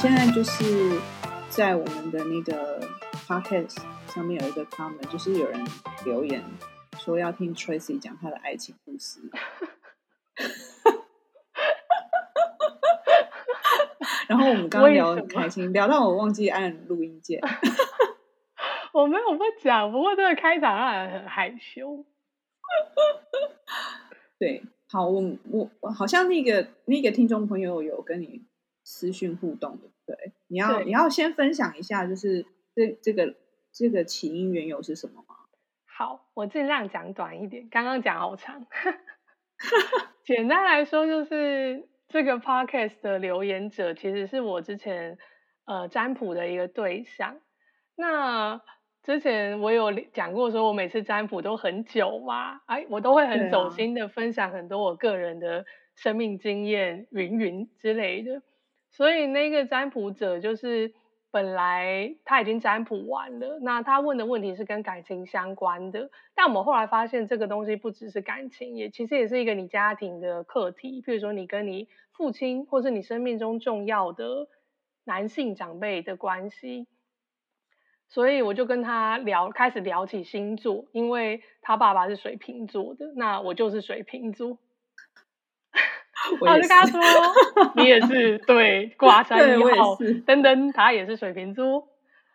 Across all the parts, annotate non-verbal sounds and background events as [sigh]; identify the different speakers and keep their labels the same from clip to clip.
Speaker 1: 现在就是在我们的那个 podcast 上面有一个 comment，就是有人留言说要听 Tracy 讲他的爱情故事。[laughs] 然后我们刚刚聊得很开心，聊到我忘记按录音键。[laughs]
Speaker 2: 我没有不讲，不过这个开场让人很害羞。
Speaker 1: 对，好，我我好像那个那个听众朋友有跟你私讯互动的，对，你要你要先分享一下，就是这这个这个起因缘由是什么吗？
Speaker 2: 好，我尽量讲短一点，刚刚讲好长。[laughs] 简单来说，就是这个 podcast 的留言者其实是我之前呃占卜的一个对象，那。之前我有讲过，说我每次占卜都很久嘛，哎，我都会很走心的分享很多我个人的生命经验、云云之类的。所以那个占卜者就是本来他已经占卜完了，那他问的问题是跟感情相关的。但我们后来发现，这个东西不只是感情，也其实也是一个你家庭的课题，譬如说你跟你父亲，或是你生命中重要的男性长辈的关系。所以我就跟他聊，开始聊起星座，因为他爸爸是水瓶座的，那我就是水瓶座。我，就跟他说：“ [laughs] 你也是对，挂山一号登登，他也是水瓶座。”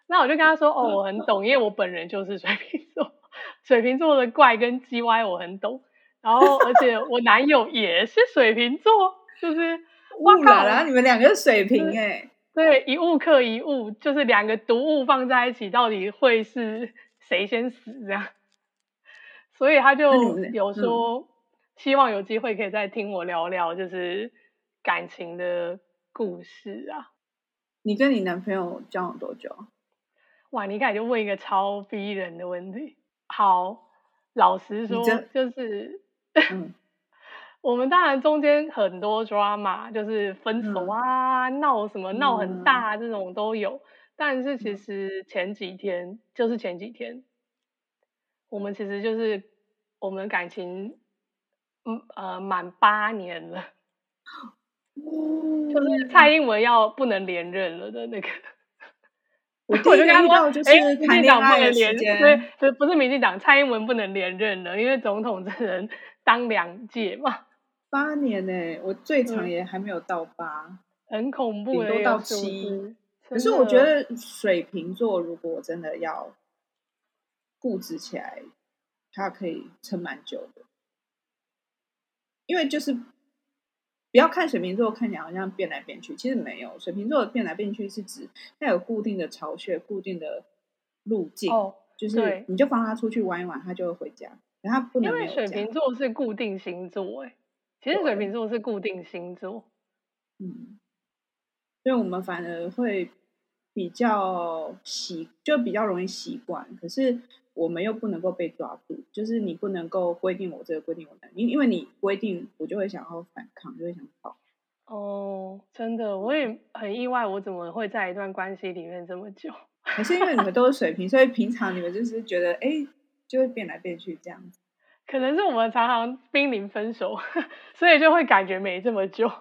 Speaker 2: 那我就跟他说：“哦，我很懂，因为我本人就是水瓶座，[laughs] 水瓶座的怪跟叽歪我很懂。然后，而且我男友也是水瓶座，[laughs] 就是
Speaker 1: 哇啦啦，你们两个是水瓶哎、欸。”
Speaker 2: 对，一物克一物，就是两个毒物放在一起，到底会是谁先死这样？所以他就有说，希望有机会可以再听我聊聊，就是感情的故事啊。
Speaker 1: 你跟你男朋友交往多久？
Speaker 2: 哇，你一开始就问一个超逼人的问题。好，老实说，就是。嗯 [laughs] 我们当然中间很多 drama，就是分手啊、闹、嗯、什么闹很大这种都有。嗯、但是其实前几天，就是前几天，我们其实就是我们感情，嗯呃满八年了，[laughs] 嗯、就是蔡英文要不能连任了的那个。[laughs] 我就跟他说，就是民进党不能连任，对，不是民进党，蔡英文不能连任了，因为总统只能 [laughs] 当两届嘛。
Speaker 1: 八年呢、欸，我最长也还没有到八，
Speaker 2: 很恐怖，
Speaker 1: 顶多到七。可是我觉得水瓶座如果真的要固执起来，它可以撑蛮久的。因为就是不要看水瓶座看起来好像变来变去，其实没有。水瓶座的变来变去是指它有固定的巢穴、固定的路径，哦、就是你就放它出去玩一玩，它就会回家。它不能，因为
Speaker 2: 水瓶座是固定星座、欸，哎。其实水瓶座是固定星座，
Speaker 1: 嗯，所以我们反而会比较习，就比较容易习惯。可是我们又不能够被抓住，就是你不能够规定我这个，规定我那，因因为你规定，我就会想要反抗，就会想跑。
Speaker 2: 哦，真的，我也很意外，我怎么会在一段关系里面这么久？
Speaker 1: 可是因为你们都是水平，所以平常你们就是觉得，哎，就会变来变去这样子。
Speaker 2: 可能是我们常常濒临分手，[laughs] 所以就会感觉没这么久，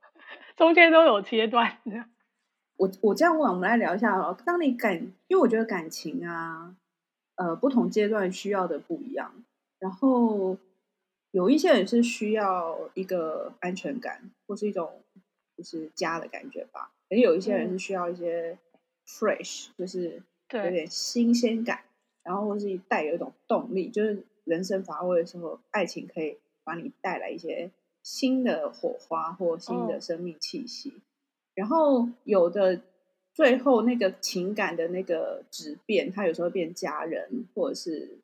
Speaker 2: [laughs] 中间都有切断。
Speaker 1: 我我这样问，我们来聊一下哦。当你感，因为我觉得感情啊，呃，不同阶段需要的不一样。然后有一些人是需要一个安全感，或是一种就是家的感觉吧。可能有一些人是需要一些 fresh，、嗯、就是有点新鲜感，然后或是带有一种动力，就是。人生乏味的时候，爱情可以把你带来一些新的火花或新的生命气息。Oh. 然后有的最后那个情感的那个质变，他有时候变家人，或者是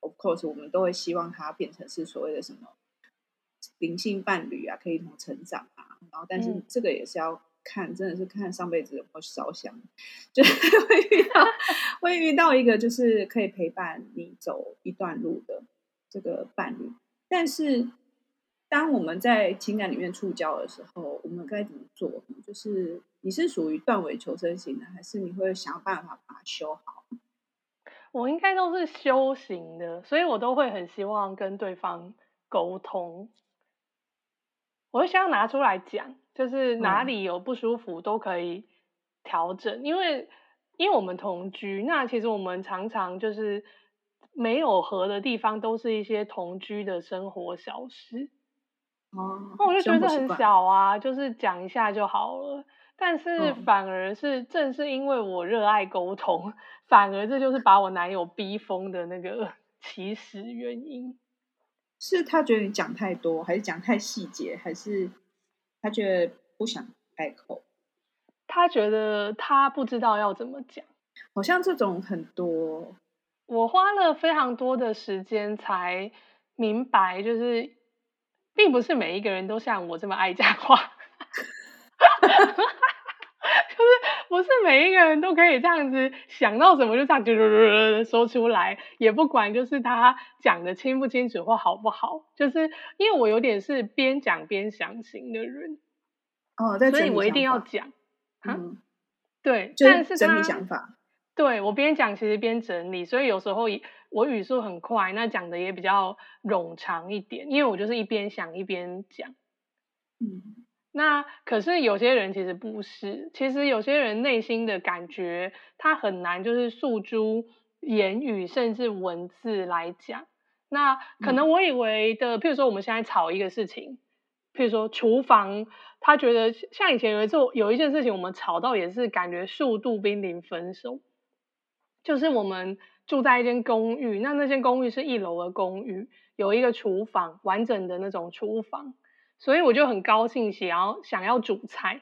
Speaker 1: of course 我们都会希望他变成是所谓的什么灵性伴侣啊，可以一同成长啊。然后，但是这个也是要。看，真的是看上辈子有没有烧香，就是 [laughs] 会遇到，会遇到一个就是可以陪伴你走一段路的这个伴侣。但是，当我们在情感里面触礁的时候，我们该怎么做？就是你是属于断尾求生型的，还是你会想办法把它修好？
Speaker 2: 我应该都是修行的，所以我都会很希望跟对方沟通，我会希望拿出来讲。就是哪里有不舒服都可以调整，嗯、因为因为我们同居，那其实我们常常就是没有合的地方，都是一些同居的生活小事。
Speaker 1: 哦，
Speaker 2: 那我就觉得很小啊，就是讲一下就好了。但是反而是正是因为我热爱沟通，嗯、反而这就是把我男友逼疯的那个 [laughs] 起始原因。
Speaker 1: 是他觉得你讲太多，还是讲太细节，还是他觉得不想开口？
Speaker 2: 他觉得他不知道要怎么讲。
Speaker 1: 好像这种很多，
Speaker 2: 我花了非常多的时间才明白，就是并不是每一个人都像我这么爱讲话。[laughs] 就是不是每一个人都可以这样子想到什么就这样嘟嘟嘟嘟说出来，也不管就是他讲的清不清楚或好不好，就是因为我有点是边讲边想型的人，
Speaker 1: 哦，
Speaker 2: 所以我一定要讲，
Speaker 1: 嗯，
Speaker 2: 对，
Speaker 1: 但是整理想法，
Speaker 2: 对，我边讲其实边整理，所以有时候我语速很快，那讲的也比较冗长一点，因为我就是一边想一边讲，
Speaker 1: 嗯。
Speaker 2: 那可是有些人其实不是，其实有些人内心的感觉，他很难就是诉诸言语甚至文字来讲。那可能我以为的，譬如说我们现在吵一个事情，譬如说厨房，他觉得像以前有一次有一件事情，我们吵到也是感觉速度濒临分手，就是我们住在一间公寓，那那间公寓是一楼的公寓，有一个厨房，完整的那种厨房。所以我就很高兴，想要想要煮菜，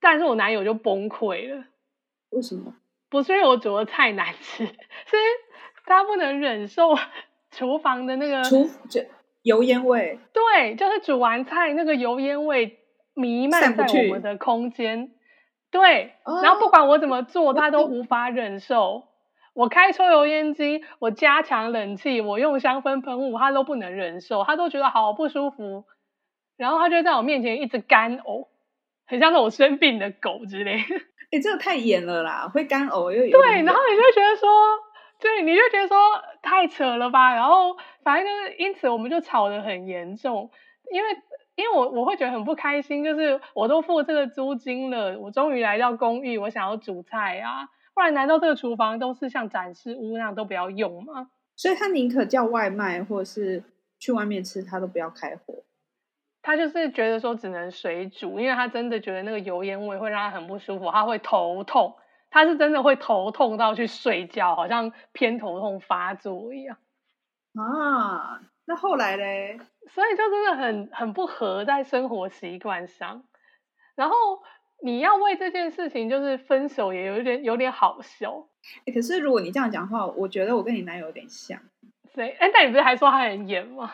Speaker 2: 但是我男友就崩溃了。
Speaker 1: 为什么？
Speaker 2: 不是因为我煮的菜难吃，[laughs] 是他不能忍受厨房的那个
Speaker 1: 厨油烟味。
Speaker 2: 对，就是煮完菜那个油烟味弥漫在我们的空间。对，然后不管我怎么做，他都无法忍受。我开抽油烟机，我加强冷气，我用香氛喷雾，他都不能忍受，他都觉得好不舒服。然后他就在我面前一直干呕，很像那种生病的狗之类。
Speaker 1: 哎、欸，这个太严了啦，会干呕又有。
Speaker 2: 对，然后你就觉得说，对，你就觉得说太扯了吧。然后反正就是因此我们就吵得很严重，因为因为我我会觉得很不开心，就是我都付这个租金了，我终于来到公寓，我想要煮菜啊，不然难道这个厨房都是像展示屋那样都不要用吗？
Speaker 1: 所以他宁可叫外卖或者是去外面吃，他都不要开火。
Speaker 2: 他就是觉得说只能水煮，因为他真的觉得那个油烟味会让他很不舒服，他会头痛，他是真的会头痛到去睡觉，好像偏头痛发作一样。
Speaker 1: 啊，那后来嘞？
Speaker 2: 所以就真的很很不合在生活习惯上，然后你要为这件事情就是分手也有一点有点好笑。
Speaker 1: 欸，可是如果你这样讲的话，我觉得我跟你男友有点像。
Speaker 2: 对，哎，但你不是还说他很严吗？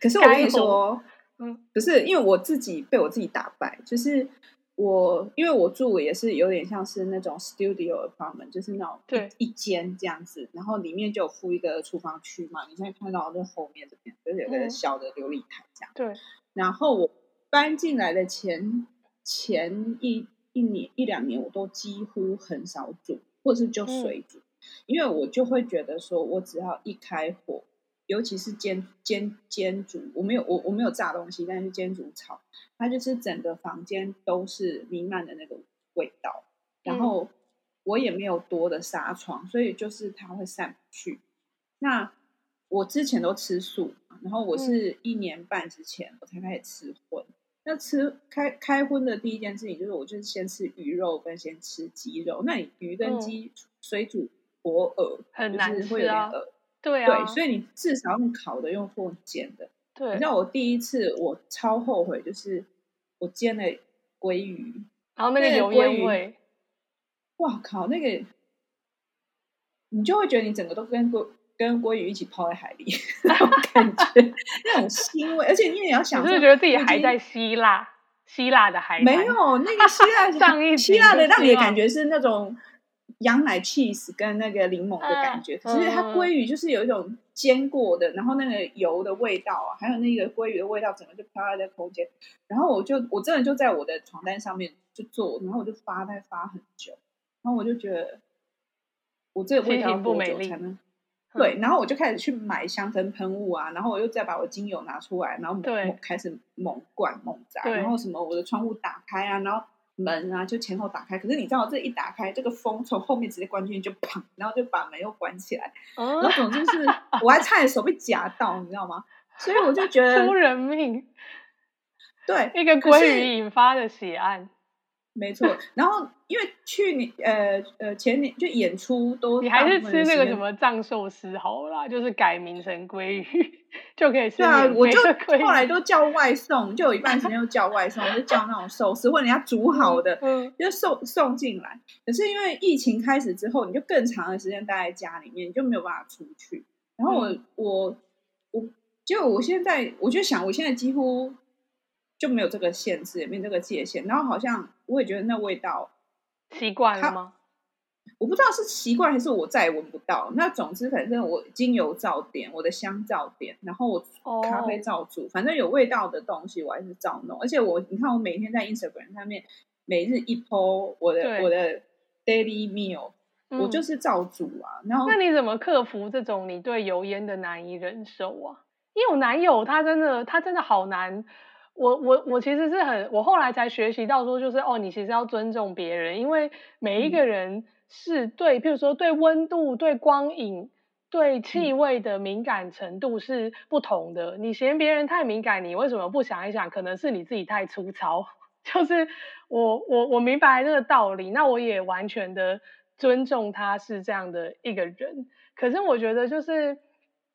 Speaker 1: 可是我跟你说。嗯，不是，因为我自己被我自己打败，就是我因为我住也是有点像是那种 studio apartment，就是那种
Speaker 2: 对。
Speaker 1: 一间这样子，然后里面就有附一个厨房区嘛，你现在看到的后面这边就是有个小的琉璃台这样。
Speaker 2: 对，
Speaker 1: 然后我搬进来的前前一一年一两年，我都几乎很少煮，或是就水煮，嗯，因为我就会觉得说我只要一开火。尤其是煎煎煎煮，我没有我我没有炸东西，但是煎煮炒，它就是整个房间都是弥漫的那个味道。然后我也没有多的纱窗，所以就是它会散不去。那我之前都吃素，然后我是一年半之前我才开始吃荤。那吃开开荤的第一件事情就是，我就是先吃鱼肉跟先吃鸡肉。那你鱼跟鸡水煮活鹅，
Speaker 2: 很难吃啊，
Speaker 1: 就是会有。
Speaker 2: 对啊，
Speaker 1: 对，所以你至少用烤的，用或煎的。
Speaker 2: 对，
Speaker 1: 你知道我第一次我超后悔，就是我煎了鲑鱼，
Speaker 2: 然后那个油烟味，
Speaker 1: 哇靠，那个你就会觉得你整个都跟鲑跟鲑鱼一起泡在海里，[laughs] 那种感觉，那种腥味，而且你要想，
Speaker 2: 就是觉得自己还在希腊？希腊的海
Speaker 1: 没有那个希腊
Speaker 2: 上一
Speaker 1: 希腊的让你的感觉是那种。羊奶 cheese 跟那个柠檬的感觉，其实它鲑鱼就是有一种煎过的，然后那个油的味道啊，还有那个鲑鱼的味道，整个就飘在在空间。然后我就我真的就在我的床单上面就做，然后我就发呆发很久，然后我就觉得我这个味道多久才能对，然后我就开始去买香氛喷雾啊，然后我又再把我精油拿出来，然后对开始猛灌猛砸，然后什么我的窗户打开啊，然后门啊就前后打开。可是你知道，这一打开，这个风从后面直接灌进去，就砰，然后就把门又关起来。然后总之是我还差点手被夹到，你知道吗？所以我就觉得
Speaker 2: 出人命。
Speaker 1: 对，
Speaker 2: 一个鲑鱼引发的血案。
Speaker 1: 没错，然后因为去年呃呃前年就演出都，
Speaker 2: 你还是吃那个什么藏寿司好了，就是改名成鲑鱼就可以吃。对啊，
Speaker 1: 我就后来都叫外送，就有一半时间都叫外送，就叫那种寿司或者人家煮好的，嗯，就送送进来。可是因为疫情开始之后，你就更长的时间待在家里面，你就没有办法出去。然后我、嗯、我我，就我现在我就想，我现在几乎。就没有这个限制，也没有这个界限，然后好像我也觉得那味道
Speaker 2: 习惯了吗？
Speaker 1: 我不知道是习惯还是我再也闻不到。那总之，反正我精油照点，我的香照点，然后我咖啡照煮，oh. 反正有味道的东西我还是照弄。而且我，你看我每天在 Instagram 上面每日一 po 我的我的 daily meal，嗯，我就是照煮啊。然后
Speaker 2: 那你怎么克服这种你对油烟的难以忍受啊？因为我男友他真的他真的好难。我我我其实是很，我后来才学习到说，就是哦，你其实要尊重别人，因为每一个人是对，譬如说对温度、对光影、对气味的敏感程度是不同的。你嫌别人太敏感，你为什么不想一想，可能是你自己太粗糙？[laughs] 就是我我我明白这个道理，那我也完全的尊重他是这样的一个人。可是我觉得就是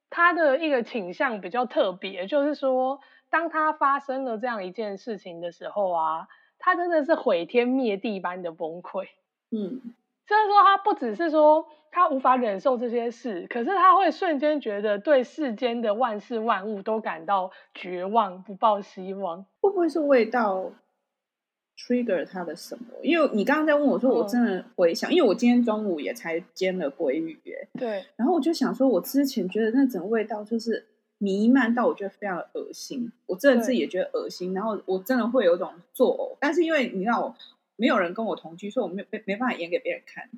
Speaker 2: 他的一个倾向比较特别，就是说。当他发生了这样一件事情的时候啊，他真的是毁天灭地般的崩溃。
Speaker 1: 嗯，
Speaker 2: 就是说他不只是说他无法忍受这些事，可是他会瞬间觉得对世间的万事万物都感到绝望，不抱希望。
Speaker 1: 会不会是味道 trigger 他的什么？因为你刚刚在问我说，我真的回想，嗯、因为我今天中午也才煎了鲑鱼，
Speaker 2: 对，
Speaker 1: 然后我就想说，我之前觉得那整个味道就是。弥漫到我觉得非常的恶心，我真的自己也觉得恶心，然后我真的会有一种作呕。但是因为你知道我没有人跟我同居，所以我没没没办法演给别人看，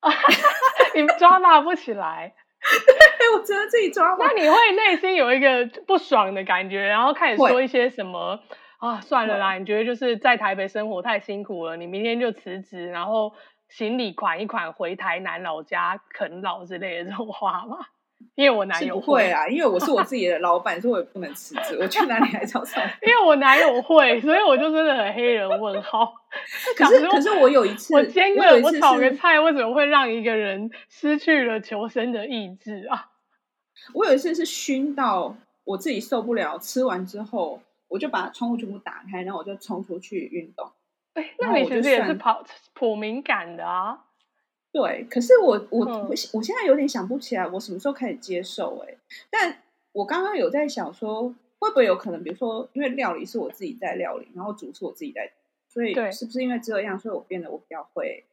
Speaker 1: [laughs]
Speaker 2: 你抓骂不起来，[laughs]
Speaker 1: 我只能自己抓。
Speaker 2: 那你会内心有一个不爽的感觉，然后开始说一些什么啊？算了啦，你觉得就是在台北生活太辛苦了，你明天就辞职，然后行李款一款回台南老家啃老之类的这种话吗？因为我男友会，
Speaker 1: 会啊，因为我是我自己的老板，所以我也不能辞职。我去哪里还找上？
Speaker 2: 因为我男友会，所以我就真的很黑人问号。
Speaker 1: 可是可是我有一次，
Speaker 2: 我煎个我炒个菜，为什么会让一个人失去了求生的意志啊？[laughs]
Speaker 1: 我有一次是熏到我自己受不了，吃完之后我就把窗户全部打开，然后我就冲出去运动。
Speaker 2: 哎、欸，那你其实也是跑颇敏感的啊。
Speaker 1: 对，可是我我我我现在有点想不起来，我什么时候开始接受哎？但我刚刚有在想说，会不会有可能，比如说，因为料理是我自己在料理，然后煮是我自己在，所以是不是因为这样，所以我变得我比较会，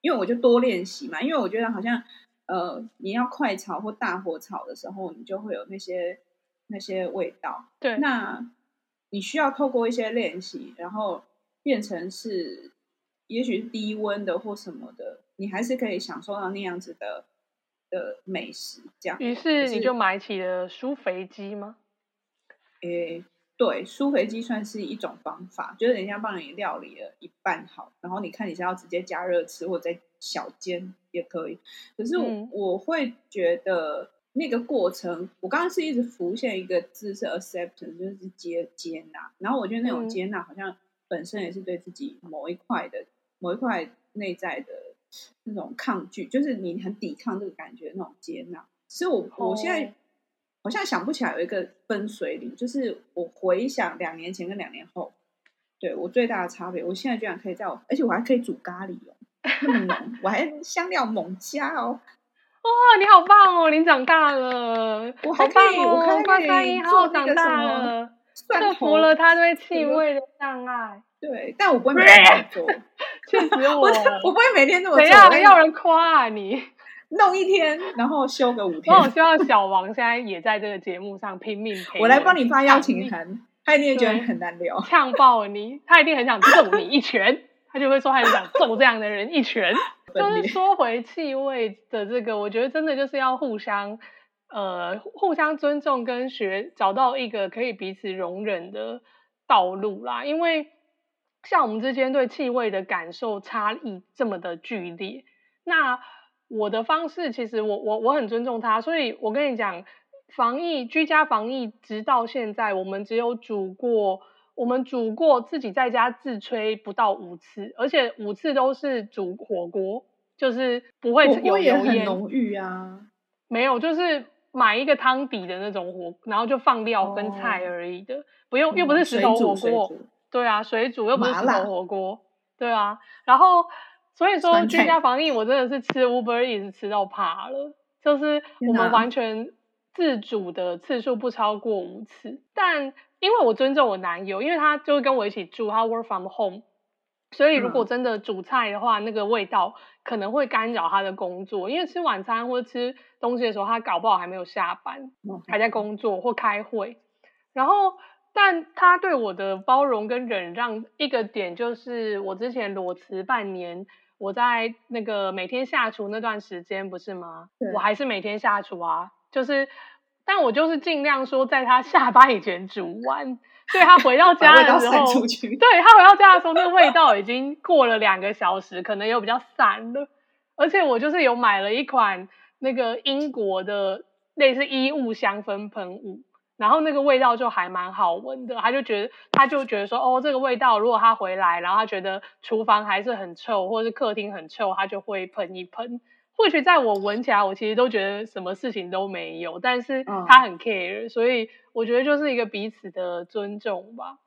Speaker 1: 因为我就多练习嘛。因为我觉得好像呃，你要快炒或大火炒的时候，你就会有那些那些味道。
Speaker 2: 对，
Speaker 1: 那你需要透过一些练习，然后变成是，也许是低温的或什么的。你还是可以享受到那样子的的美食，这样。
Speaker 2: 于是你就买起了酥肥鸡吗？
Speaker 1: 诶，对，酥肥鸡算是一种方法，就是人家帮你料理了一半好，然后你看你是要直接加热吃，或者再小煎也可以。可是我、嗯、我会觉得那个过程，我刚刚是一直浮现一个字是 acceptance，就是接接纳。然后我觉得那种接纳好像本身也是对自己某一块的某一块内在的。那种抗拒，就是你很抵抗这个感觉，那种接纳。所以我，我我现在好像想不起来有一个分水岭，就是我回想两年前跟两年后，对我最大的差别。我现在居然可以在我，而且我还可以煮咖喱哦，那么浓，我还香料猛加哦。
Speaker 2: 哇，你好棒哦！你长大了，
Speaker 1: 我
Speaker 2: 好棒哦、
Speaker 1: 我还可以做
Speaker 2: 长大了，克服了他对气味的障碍。
Speaker 1: 对，但我不会每天做。
Speaker 2: 确实 [laughs] 我，
Speaker 1: 我我不会每天这么做。
Speaker 2: 怎样要人夸啊你？
Speaker 1: 弄一天，然后休个五天。
Speaker 2: 我希望小王现在也在这个节目上拼命陪。
Speaker 1: 我来帮你发邀请函，他一定觉得很难聊。
Speaker 2: 呛爆你，他一定很想揍你一拳，他就会说他很想揍这样的人一拳。[laughs] 就是说回气味的这个，我觉得真的就是要互相呃互相尊重跟学找到一个可以彼此容忍的道路啦。因为像我们之间对气味的感受差异这么的剧烈，那我的方式其实我我我很尊重他，所以我跟你讲，防疫居家防疫直到现在，我们只有煮过。我们煮过自己在家自吹不到五次，而且五次都是煮火锅，就是不会有油烟。
Speaker 1: 很浓郁啊。
Speaker 2: 没有，就是买一个汤底的那种火，然后就放料跟菜而已的，哦、不用，又不是石头火锅。对啊，水煮又不是石头火锅。对啊，然后所以说居家防疫，我真的是吃 Uber Eats 吃到怕了，就是我们完全自主的次数不超过五次，但。因为我尊重我男友，因为他就跟我一起住，他 work from home，所以如果真的煮菜的话，嗯、那个味道可能会干扰他的工作。因为吃晚餐或者吃东西的时候，他搞不好还没有下班，嗯、还在工作或开会。然后，但他对我的包容跟忍让，一个点就是我之前裸辞半年，我在那个每天下厨那段时间，不是吗？我还是每天下厨啊，就是。但我就是尽量说，在他下班以前煮完，所以他回到家的时候，对他回到家的时候，那个味道已经过了两个小时，可能又比较散了。而且我就是有买了一款那个英国的类似衣物香氛喷雾，然后那个味道就还蛮好闻的。他就觉得，他就觉得说，哦，这个味道如果他回来，然后他觉得厨房还是很臭，或者是客厅很臭，他就会喷一喷。或许在我闻起来，我其实都觉得什么事情都没有，但是他很 care，、嗯、所以我觉得就是一个彼此的尊重吧。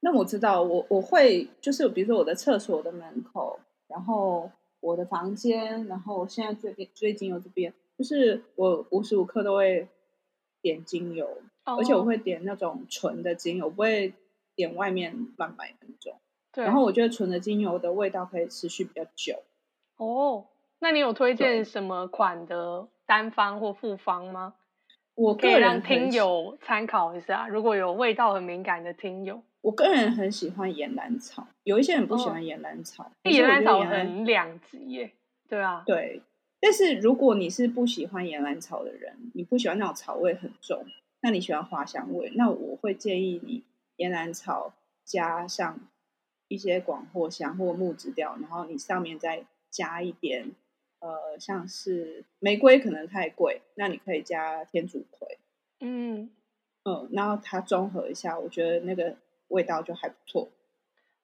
Speaker 1: 那我知道，我我会就是比如说我的厕所的门口，然后我的房间，然后现在最最近有这边，就是我无时无刻都会点精油，哦、而且我会点那种纯的精油，不会点外面乱买的那种。对。然后我觉得纯的精油的味道可以持续比较久。
Speaker 2: 哦。那你有推荐什么款的单方或复方吗？
Speaker 1: 我
Speaker 2: 可以让听友参考一下。如果有味道很敏感的听友，
Speaker 1: 我个人很喜欢岩兰草，有一些人不喜欢岩兰草。
Speaker 2: 岩兰草很两极耶，对啊，
Speaker 1: 对。但是如果你是不喜欢岩兰草的人，你不喜欢那种草味很重，那你喜欢花香味，那我会建议你岩兰草加上一些广藿香或木质调，然后你上面再加一点。呃，像是玫瑰可能太贵，那你可以加天竺葵，嗯嗯，然后它综合一下，我觉得那个味道就还不错。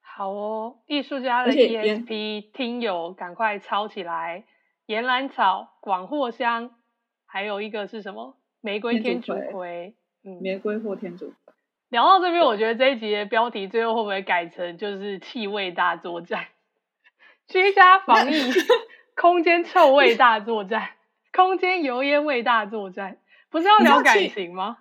Speaker 2: 好哦，艺术家的 ESP 听友赶快抄起来，岩兰草、广藿香，还有一个是什么？玫瑰、天竺葵，
Speaker 1: 嗯，玫瑰或天竺葵。
Speaker 2: 聊到这边，我觉得这一集的标题最后会不会改成就是气味大作战？居家防疫。[laughs] 空间臭味大作战，空间油烟味大作战，不是要聊感情吗？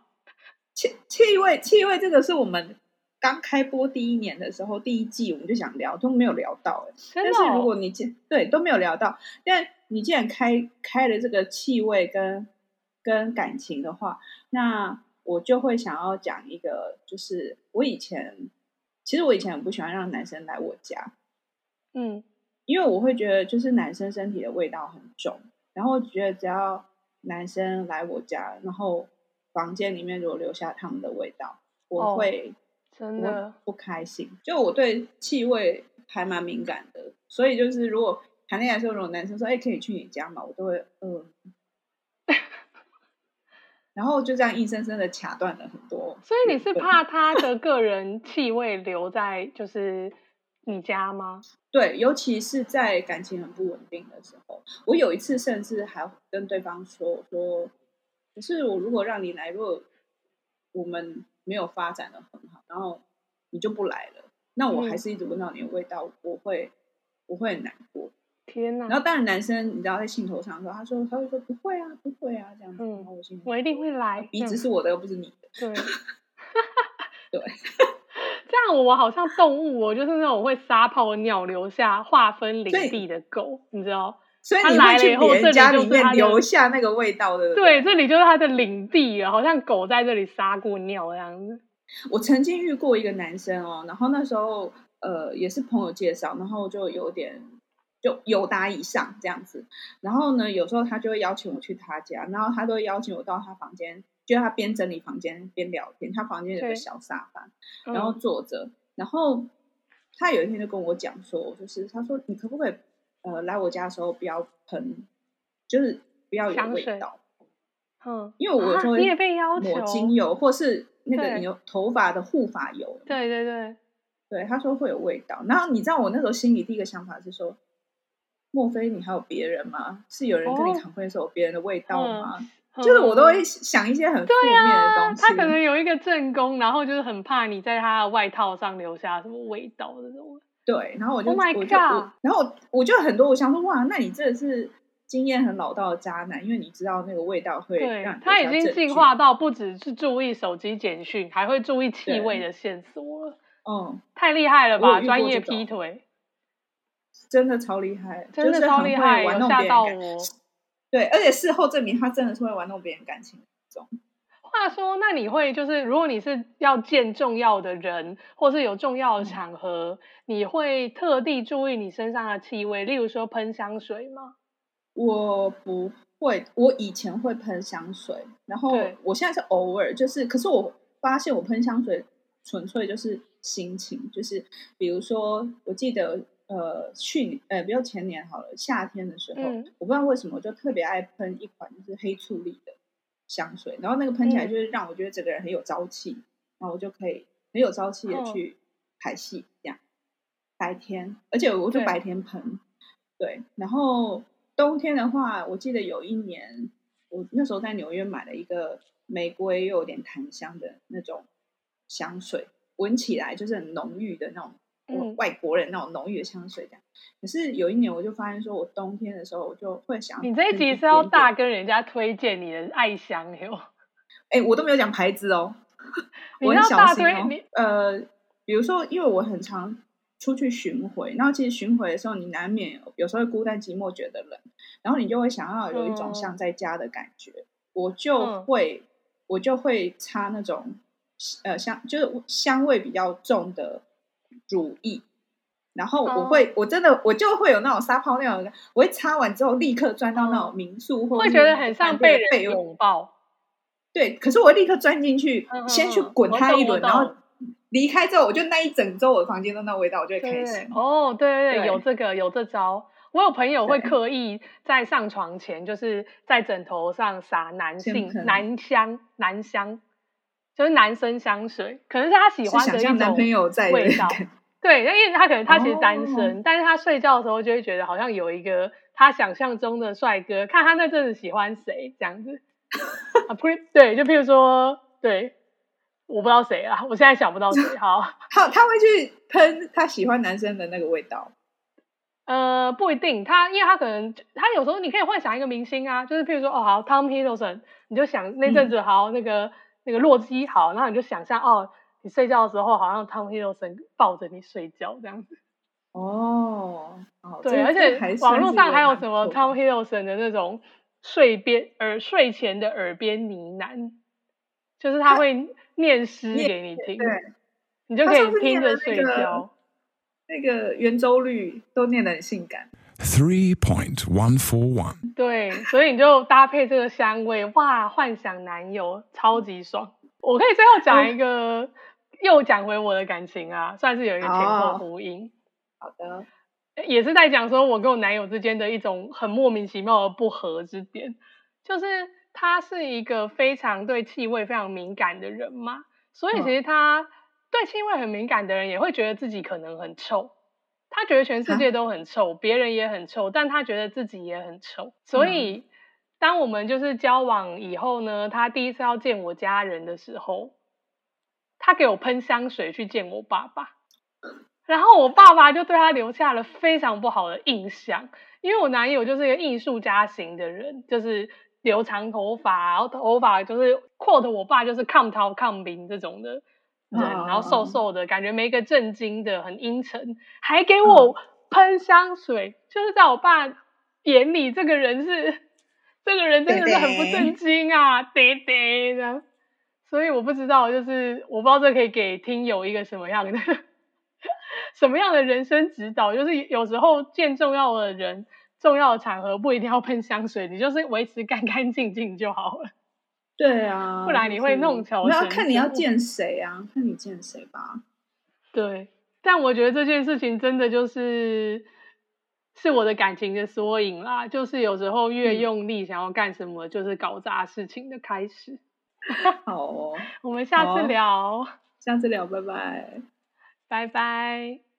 Speaker 1: 气气味气味，这个是我们刚开播第一年的时候，第一季我们就想聊，都没有聊到哎。真的哦？但是如果你既对都没有聊到，但你既然开开了这个气味跟跟感情的话，那我就会想要讲一个，就是我以前其实我以前很不喜欢让男生来我家，嗯。因为我会觉得，就是男生身体的味道很重，然后我觉得只要男生来我家，然后房间里面如果留下他们的味道，我会真的不开心。就我对气味还蛮敏感的，所以就是如果谈恋爱的时候，如果男生说：“哎，可以去你家嘛？”我都会嗯，然后就这样硬生生的卡断了很多。
Speaker 2: 所以你是怕他的个人气味留在就是。你家吗？[laughs]
Speaker 1: 对，尤其是在感情很不稳定的时候，我有一次甚至还跟对方说：“我说，可是我如果让你来，如果我们没有发展的很好，然后你就不来了，那我还是一直闻到你的味道，嗯、我会我会很难过。
Speaker 2: 天哪！
Speaker 1: 然后当然男生你知道在兴头上说，他说他会说不会啊，不会啊这样子。嗯，然后我心里
Speaker 2: 我一定会来，
Speaker 1: 鼻子是我的，又不是你的。对，对。[laughs]
Speaker 2: 这样我好像动物，我就是那种会撒泡尿、留下划分领地的狗，你知道？
Speaker 1: 所以你来了以后，这家里面留下那个味道的。
Speaker 2: 对，这里就是他的领地了，好像狗在这里撒过尿这样子。
Speaker 1: 我曾经遇过一个男生哦，然后那时候呃也是朋友介绍，然后就有点就有达以上这样子。然后呢，有时候他就会邀请我去他家，然后他都会邀请我到他房间，就他边整理房间边聊天。他房间有个小沙发，然后坐着。嗯、然后他有一天就跟我讲说，就是他说你可不可以呃来我家的时候不要喷，就是不要有味道。嗯，因为我有时候你也被要求抹精油或是那个你有头发的护发油。
Speaker 2: 对对对。
Speaker 1: 对，他说会有味道，然后你知道我那时候心里第一个想法是说，莫非你还有别人吗？是有人跟你 complain 说有别人的味道吗？哦、就是我都会想一些很负面的东西。
Speaker 2: 啊、他可能有一个正宫，然后就是很怕你在他的外套上留下什么味道这种。
Speaker 1: 对，然后我就
Speaker 2: Oh my God
Speaker 1: 我就我然后我就很多，我想说哇，那你真的是经验很老道的渣男，因为你知道那个味道会让你。
Speaker 2: 他已经进化到不只是注意手机简讯，还会注意气味的线索了。嗯，太厉害了吧！专业劈腿，
Speaker 1: 真的超厉害，
Speaker 2: 真的超厉害，有吓到我。
Speaker 1: 对，而且事后证明他真的是会玩弄别人感情的那种。
Speaker 2: 话说，那你会就是，如果你是要见重要的人，或是有重要的场合，嗯、你会特地注意你身上的气味，例如说喷香水吗？
Speaker 1: 我不会，我以前会喷香水，然后我现在是偶尔，就是，可是我发现我喷香水纯粹就是。心情就是，比如说，我记得，呃，去年，呃，比如前年好了，夏天的时候，嗯、我不知道为什么，我就特别爱喷一款就是黑醋栗的香水，然后那个喷起来就是让我觉得整个人很有朝气，嗯、然后我就可以很有朝气的去拍戏，这样。白天，而且我就白天喷，对，对。然后冬天的话，我记得有一年，我那时候在纽约买了一个玫瑰又有点檀香的那种香水。闻起来就是很浓郁的那种，嗯、外国人那种浓郁的香水这样。可是有一年，我就发现说，我冬天的时候，我就会想，
Speaker 2: 你这一集是要大跟人家推荐你的爱香哟。
Speaker 1: 哎、欸，我都没有讲牌子哦，[laughs] 我很小心哦。呃，比如说，因为我很常出去巡回，然后其实巡回的时候，你难免有时候会孤单寂寞，觉得冷，然后你就会想要有一种像在家的感觉，嗯、我就会我就会擦那种。呃，香就是香味比较重的乳液，然后我会，oh. 我真的我就会有那种撒泡尿的，我会擦完之后立刻钻到那种民宿，或者
Speaker 2: 会觉得很像被人拥抱。
Speaker 1: 对，可是我立刻钻进去，嗯、先去滚它一轮，然后离开之后，我就那一整周我的房间都那味道，我就会开心。
Speaker 2: 哦，对对对，有这个有这招。我有朋友会刻意在上床前，就是在枕头上撒男性男香男香。就是男生香水，可能是他喜欢的一种男朋友在味道。对，因为他可能他其实单身，哦、但是他睡觉的时候就会觉得好像有一个他想象中的帅哥，看他那阵子喜欢谁这样子。啊，不对，就譬如说，对，我不知道谁啊，我现在想不到谁。好，[laughs]
Speaker 1: 他他会去喷他喜欢男生的那个味道。[laughs]
Speaker 2: 呃，不一定，他因为他可能他有时候你可以幻想一个明星啊，就是譬如说哦好，Tom Hiddleston，你就想那阵子好那个。嗯那个洛基好，然后你就想象哦，你睡觉的时候好像 Tom Hiddleston 抱着你睡觉这样子。[laughs]
Speaker 1: 哦，
Speaker 2: 对，而且网络上还有什么 Tom Hiddleston 的那种睡边耳睡前的耳边呢喃，就是他会 [laughs] 念诗给你听，对，你就可以听着睡觉。
Speaker 1: 那个圆周率都念得很性感。
Speaker 3: Three point one four one。
Speaker 2: 对，所以你就搭配这个香味，哇，幻想男友超级爽。我可以最后讲一个，嗯、又讲回我的感情啊，算是有一个前后呼应。
Speaker 1: 好，好的，
Speaker 2: 也是在讲说我跟我男友之间的一种很莫名其妙的不合之点，就是他是一个非常对气味非常敏感的人嘛，所以其实他对气味很敏感的人也会觉得自己可能很臭。他觉得全世界都很臭，别人也很臭，但他觉得自己也很臭。所以，当我们就是交往以后呢，他第一次要见我家人的时候，他给我喷香水去见我爸爸，然后我爸爸就对他留下了非常不好的印象，因为我男友就是一个艺术家型的人，就是留长头发，然后头发就是 quote 我爸就是抗涛抗冰这种的。人，然后瘦瘦的，感觉没个正经的，很阴沉，还给我喷香水，就是在我爸眼里，这个人是，这个人真的是很不正经啊，爹爹的。所以我不知道，就是我不知道这可以给听友一个什么样的 [laughs] 什么样的人生指导？就是有时候见重要的人、重要的场合，不一定要喷香水，你就是维持干干净净就好了。
Speaker 1: 对啊，
Speaker 2: 不然你会弄巧成拙。
Speaker 1: 那要看你要见谁啊？看你见谁吧。
Speaker 2: 对，但我觉得这件事情真的就是是我的感情的缩影啦。就是有时候越用力想要干什么，嗯、就是搞砸事情的开始。
Speaker 1: 好哦，[laughs]
Speaker 2: 我们下次聊，
Speaker 1: 下次聊，拜拜，
Speaker 2: 拜拜。